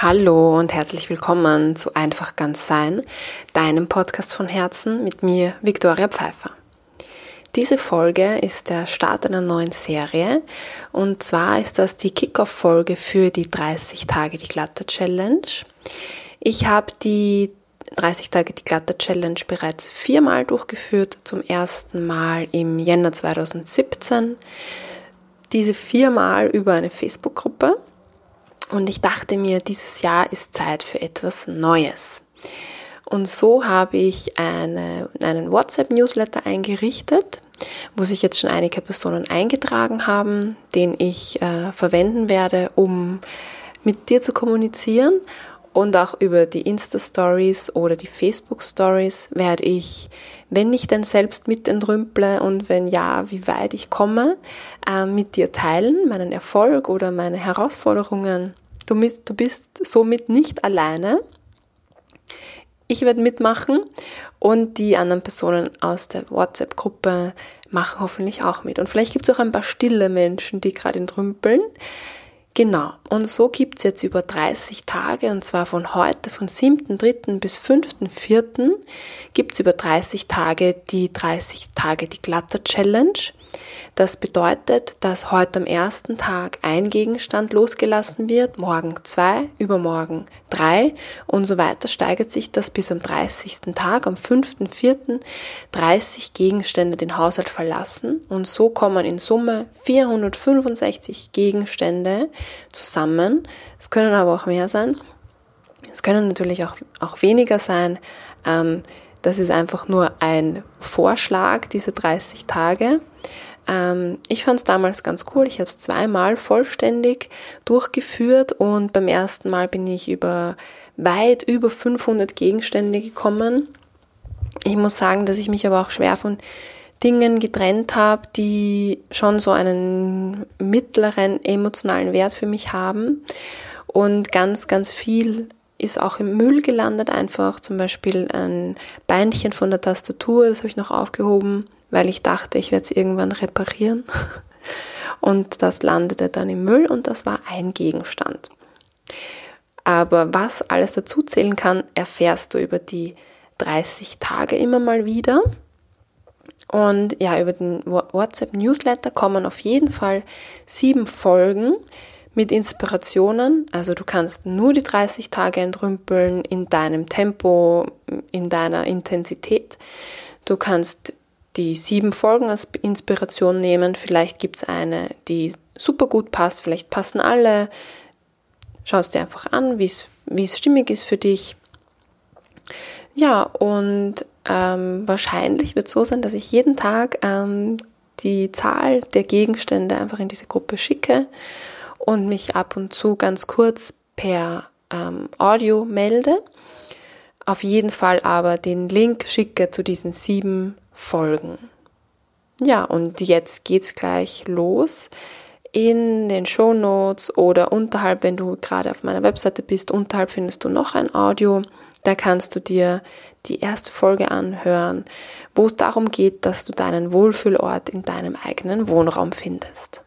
Hallo und herzlich willkommen zu Einfach ganz sein, deinem Podcast von Herzen mit mir, Viktoria Pfeiffer. Diese Folge ist der Start einer neuen Serie und zwar ist das die Kickoff-Folge für die 30 Tage die Glatte Challenge. Ich habe die 30 Tage die Glatte Challenge bereits viermal durchgeführt, zum ersten Mal im Jänner 2017. Diese viermal über eine Facebook-Gruppe und ich dachte mir, dieses Jahr ist Zeit für etwas Neues. Und so habe ich eine, einen WhatsApp-Newsletter eingerichtet, wo sich jetzt schon einige Personen eingetragen haben, den ich äh, verwenden werde, um mit dir zu kommunizieren. Und auch über die Insta-Stories oder die Facebook-Stories werde ich, wenn ich denn selbst mit entrümple und wenn ja, wie weit ich komme, äh, mit dir teilen, meinen Erfolg oder meine Herausforderungen. Du bist, du bist somit nicht alleine. Ich werde mitmachen und die anderen Personen aus der WhatsApp-Gruppe machen hoffentlich auch mit. Und vielleicht gibt es auch ein paar stille Menschen, die gerade entrümpeln. Genau, und so gibt es jetzt über 30 Tage, und zwar von heute, von 7.3. bis 5.4. gibt es über 30 Tage die 30 Tage die Glatter Challenge. Das bedeutet, dass heute am ersten Tag ein Gegenstand losgelassen wird, morgen zwei, übermorgen drei und so weiter steigert sich das bis am 30. Tag, am 5.4. 30 Gegenstände den Haushalt verlassen und so kommen in Summe 465 Gegenstände zusammen. Es können aber auch mehr sein. Es können natürlich auch, auch weniger sein. Ähm, das ist einfach nur ein Vorschlag, diese 30 Tage. Ähm, ich fand es damals ganz cool. Ich habe es zweimal vollständig durchgeführt und beim ersten Mal bin ich über weit über 500 Gegenstände gekommen. Ich muss sagen, dass ich mich aber auch schwer von Dingen getrennt habe, die schon so einen mittleren emotionalen Wert für mich haben. Und ganz, ganz viel ist auch im Müll gelandet, einfach zum Beispiel ein Beinchen von der Tastatur, das habe ich noch aufgehoben weil ich dachte, ich werde es irgendwann reparieren. Und das landete dann im Müll und das war ein Gegenstand. Aber was alles dazu zählen kann, erfährst du über die 30 Tage immer mal wieder. Und ja, über den WhatsApp-Newsletter kommen auf jeden Fall sieben Folgen mit Inspirationen. Also du kannst nur die 30 Tage entrümpeln in deinem Tempo, in deiner Intensität. Du kannst die sieben Folgen als Inspiration nehmen. Vielleicht gibt es eine, die super gut passt, vielleicht passen alle. Schau es dir einfach an, wie es stimmig ist für dich. Ja, und ähm, wahrscheinlich wird es so sein, dass ich jeden Tag ähm, die Zahl der Gegenstände einfach in diese Gruppe schicke und mich ab und zu ganz kurz per ähm, Audio melde. Auf jeden Fall aber den Link schicke zu diesen sieben folgen. Ja, und jetzt geht's gleich los. In den Show Notes oder unterhalb, wenn du gerade auf meiner Webseite bist, unterhalb findest du noch ein Audio. Da kannst du dir die erste Folge anhören, wo es darum geht, dass du deinen Wohlfühlort in deinem eigenen Wohnraum findest.